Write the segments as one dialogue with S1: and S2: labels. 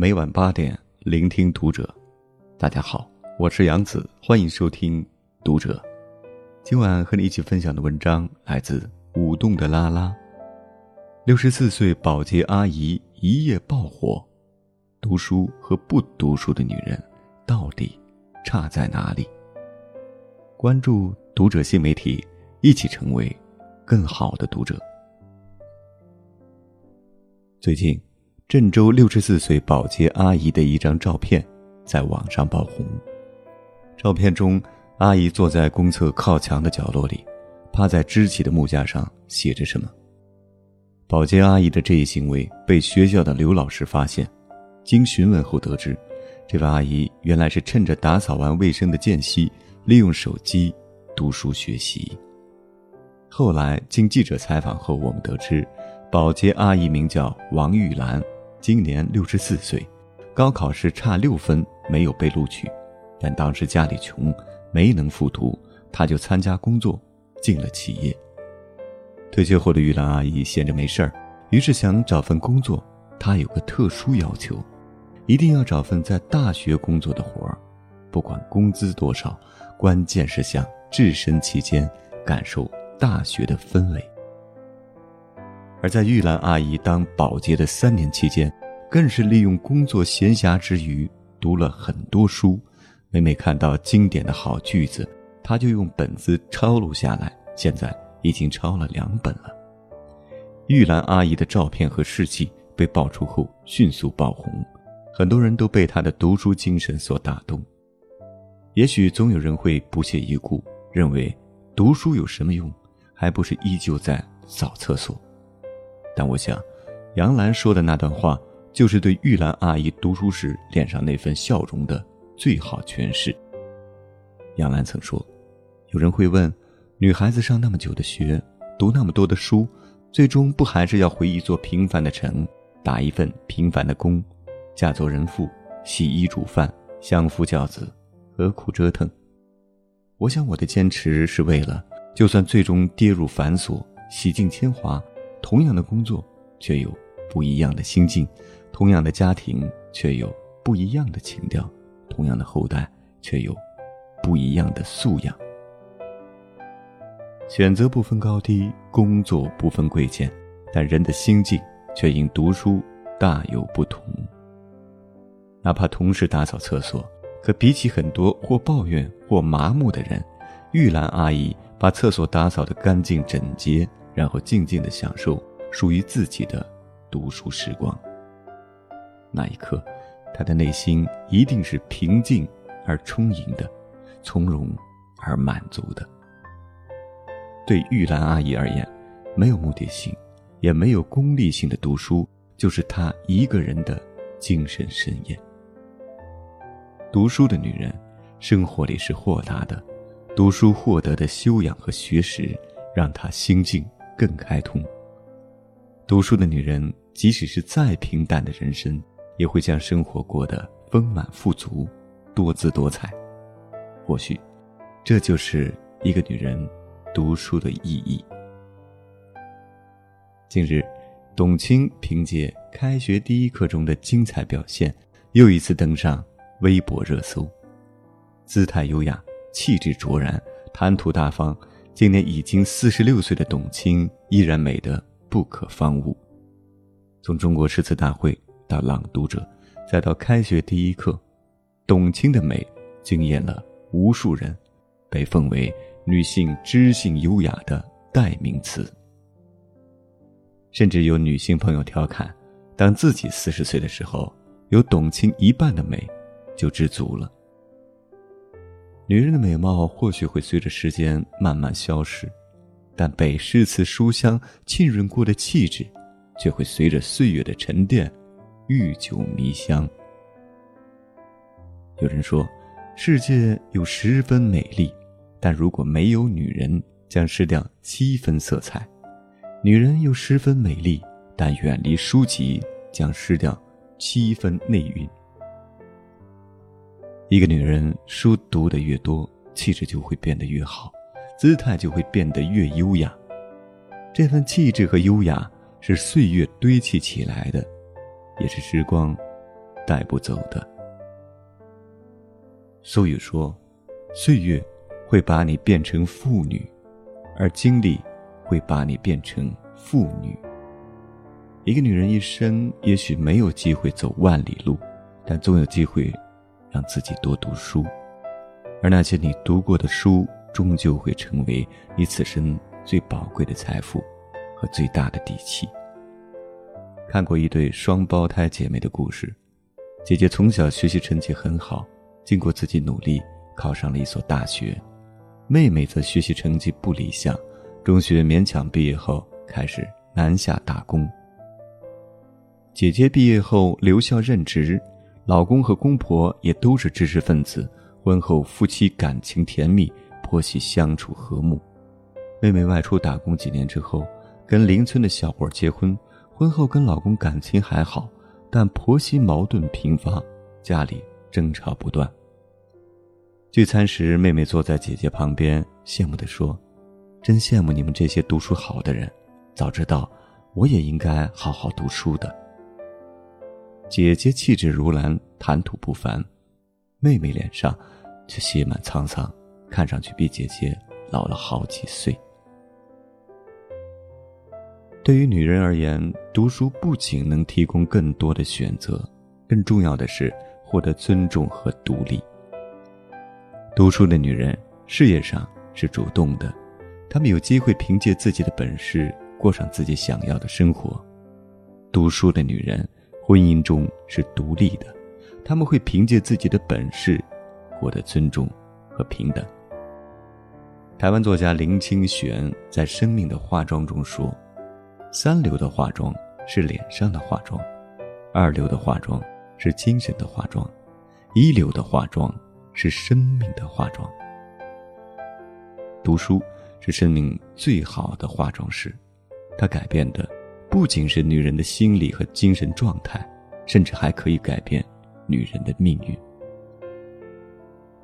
S1: 每晚八点，聆听读者。大家好，我是杨子，欢迎收听读者。今晚和你一起分享的文章来自舞动的拉拉。六十四岁保洁阿姨一夜爆火，读书和不读书的女人到底差在哪里？关注读者新媒体，一起成为更好的读者。最近。郑州六十四岁保洁阿姨的一张照片在网上爆红。照片中，阿姨坐在公厕靠墙的角落里，趴在支起的木架上写着什么。保洁阿姨的这一行为被学校的刘老师发现，经询问后得知，这位阿姨原来是趁着打扫完卫生的间隙，利用手机读书学习。后来经记者采访后，我们得知，保洁阿姨名叫王玉兰。今年六十四岁，高考时差六分没有被录取，但当时家里穷，没能复读，他就参加工作，进了企业。退休后的玉兰阿姨闲着没事儿，于是想找份工作。她有个特殊要求，一定要找份在大学工作的活儿，不管工资多少，关键是想置身其间，感受大学的氛围。而在玉兰阿姨当保洁的三年期间，更是利用工作闲暇之余读了很多书。每每看到经典的好句子，她就用本子抄录下来。现在已经抄了两本了。玉兰阿姨的照片和事迹被爆出后迅速爆红，很多人都被她的读书精神所打动。也许总有人会不屑一顾，认为读书有什么用，还不是依旧在扫厕所。但我想，杨澜说的那段话，就是对玉兰阿姨读书时脸上那份笑容的最好诠释。杨澜曾说：“有人会问，女孩子上那么久的学，读那么多的书，最终不还是要回一座平凡的城，打一份平凡的工，嫁做人妇，洗衣煮饭，相夫教子，何苦折腾？”我想，我的坚持是为了，就算最终跌入繁琐，洗尽铅华。同样的工作，却有不一样的心境；同样的家庭，却有不一样的情调；同样的后代，却有不一样的素养。选择不分高低，工作不分贵贱，但人的心境却因读书大有不同。哪怕同时打扫厕所，可比起很多或抱怨或麻木的人，玉兰阿姨把厕所打扫得干净整洁。然后静静的享受属于自己的读书时光。那一刻，他的内心一定是平静而充盈的，从容而满足的。对玉兰阿姨而言，没有目的性，也没有功利性的读书，就是她一个人的精神盛宴。读书的女人，生活里是豁达的，读书获得的修养和学识，让她心境。更开通。读书的女人，即使是再平淡的人生，也会将生活过得丰满富足、多姿多彩。或许，这就是一个女人读书的意义。近日，董卿凭借《开学第一课》中的精彩表现，又一次登上微博热搜。姿态优雅，气质卓然，谈吐大方。今年已经四十六岁的董卿依然美得不可方物。从中国诗词大会到朗读者，再到开学第一课，董卿的美惊艳了无数人，被奉为女性知性优雅的代名词。甚至有女性朋友调侃：当自己四十岁的时候，有董卿一半的美，就知足了。女人的美貌或许会随着时间慢慢消失，但被诗词书香浸润过的气质，却会随着岁月的沉淀，愈久弥香。有人说，世界有十分美丽，但如果没有女人，将失掉七分色彩；女人又十分美丽，但远离书籍，将失掉七分内蕴。一个女人书读的越多，气质就会变得越好，姿态就会变得越优雅。这份气质和优雅是岁月堆砌起来的，也是时光带不走的。俗语说：“岁月会把你变成妇女，而经历会把你变成妇女。”一个女人一生也许没有机会走万里路，但总有机会让自己多读书，而那些你读过的书，终究会成为你此生最宝贵的财富和最大的底气。看过一对双胞胎姐妹的故事，姐姐从小学习成绩很好，经过自己努力考上了一所大学，妹妹则学习成绩不理想，中学勉强毕业后开始南下打工。姐姐毕业后留校任职，老公和公婆也都是知识分子，婚后夫妻感情甜蜜，婆媳相处和睦。妹妹外出打工几年之后，跟邻村的小伙结婚，婚后跟老公感情还好，但婆媳矛盾频发，家里争吵不断。聚餐时，妹妹坐在姐姐旁边，羡慕地说：“真羡慕你们这些读书好的人，早知道我也应该好好读书的。”姐姐气质如兰，谈吐不凡，妹妹脸上却写满沧桑，看上去比姐姐老了好几岁。对于女人而言，读书不仅能提供更多的选择，更重要的是获得尊重和独立。读书的女人事业上是主动的，她们有机会凭借自己的本事过上自己想要的生活。读书的女人。婚姻中是独立的，他们会凭借自己的本事获得尊重和平等。台湾作家林清玄在《生命的化妆》中说：“三流的化妆是脸上的化妆，二流的化妆是精神的化妆，一流的化妆是生命的化妆。读书是生命最好的化妆师，它改变的。”不仅是女人的心理和精神状态，甚至还可以改变女人的命运。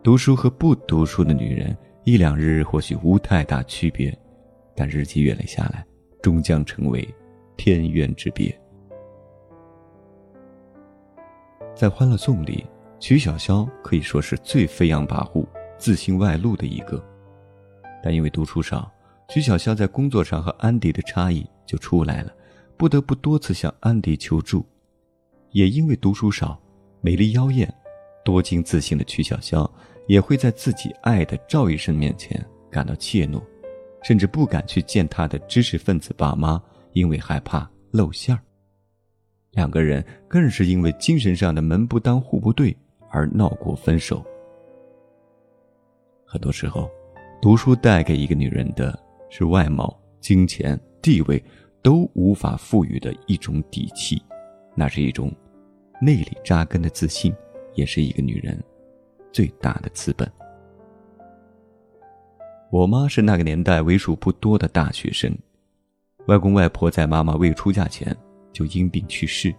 S1: 读书和不读书的女人，一两日或许无太大区别，但日积月累下来，终将成为天渊之别。在《欢乐颂》里，曲筱绡可以说是最飞扬跋扈、自信外露的一个，但因为读书少，曲筱绡在工作上和安迪的差异就出来了。不得不多次向安迪求助，也因为读书少、美丽妖艳、多金自信的曲筱绡，也会在自己爱的赵医生面前感到怯懦，甚至不敢去见他的知识分子爸妈，因为害怕露馅儿。两个人更是因为精神上的门不当户不对而闹过分手。很多时候，读书带给一个女人的是外貌、金钱、地位。都无法赋予的一种底气，那是一种内里扎根的自信，也是一个女人最大的资本。我妈是那个年代为数不多的大学生，外公外婆在妈妈未出嫁前就因病去世，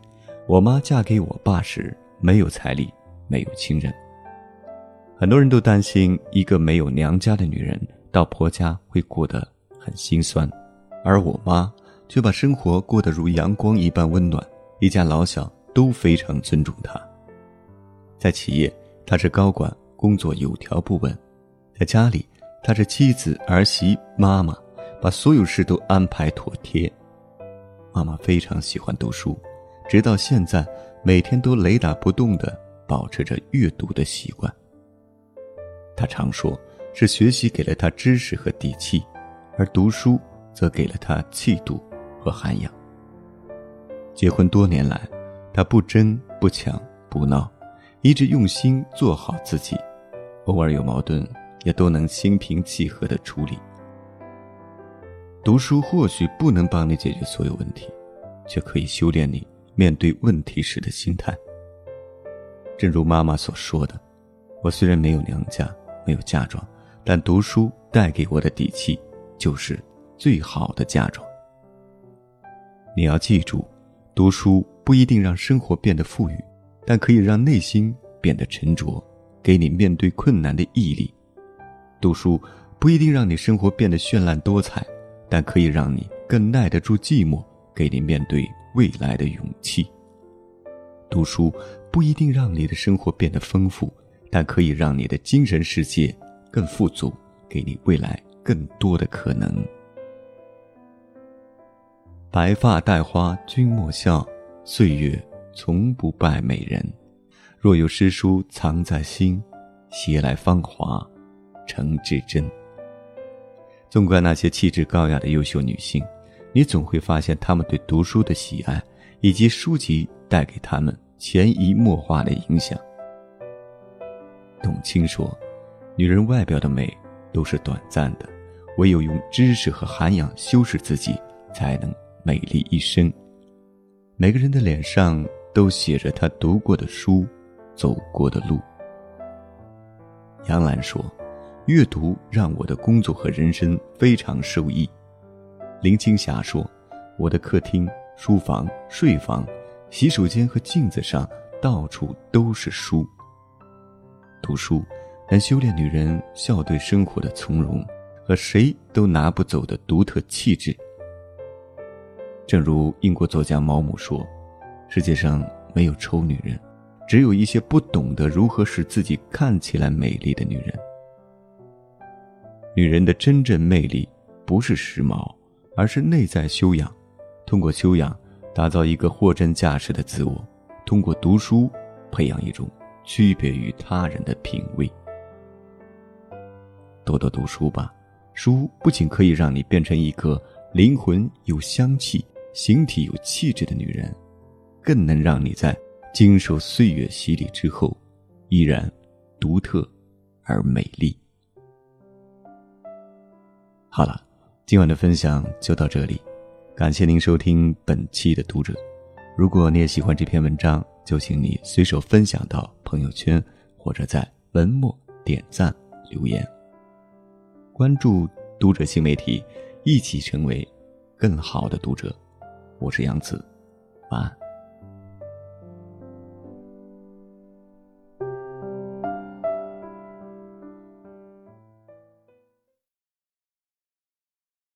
S1: 我妈嫁给我爸时没有彩礼，没有亲人。很多人都担心一个没有娘家的女人到婆家会过得很心酸，而我妈。却把生活过得如阳光一般温暖，一家老小都非常尊重他。在企业，他是高管，工作有条不紊；在家里，他是妻子、儿媳、妈妈，把所有事都安排妥帖。妈妈非常喜欢读书，直到现在，每天都雷打不动地保持着阅读的习惯。他常说，是学习给了他知识和底气，而读书则给了他气度。和涵养。结婚多年来，他不争不抢不闹，一直用心做好自己，偶尔有矛盾也都能心平气和的处理。读书或许不能帮你解决所有问题，却可以修炼你面对问题时的心态。正如妈妈所说的：“我虽然没有娘家，没有嫁妆，但读书带给我的底气，就是最好的嫁妆。”你要记住，读书不一定让生活变得富裕，但可以让内心变得沉着，给你面对困难的毅力；读书不一定让你生活变得绚烂多彩，但可以让你更耐得住寂寞，给你面对未来的勇气；读书不一定让你的生活变得丰富，但可以让你的精神世界更富足，给你未来更多的可能。白发戴花君莫笑，岁月从不败美人。若有诗书藏在心，携来芳华成至真。纵观那些气质高雅的优秀女性，你总会发现她们对读书的喜爱，以及书籍带给她们潜移默化的影响。董卿说：“女人外表的美都是短暂的，唯有用知识和涵养修饰自己，才能美丽一生。”每个人的脸上都写着他读过的书，走过的路。杨澜说。阅读让我的工作和人生非常受益。林青霞说：“我的客厅、书房、睡房、洗手间和镜子上到处都是书。读书能修炼女人笑对生活的从容和谁都拿不走的独特气质。”正如英国作家毛姆说：“世界上没有丑女人，只有一些不懂得如何使自己看起来美丽的女人。”女人的真正魅力，不是时髦，而是内在修养。通过修养，打造一个货真价实的自我；通过读书，培养一种区别于他人的品味。多多读书吧，书不仅可以让你变成一个灵魂有香气、形体有气质的女人，更能让你在经受岁月洗礼之后，依然独特而美丽。好了，今晚的分享就到这里，感谢您收听本期的读者。如果你也喜欢这篇文章，就请你随手分享到朋友圈，或者在文末点赞留言。关注读者新媒体，一起成为更好的读者。我是杨子，晚安。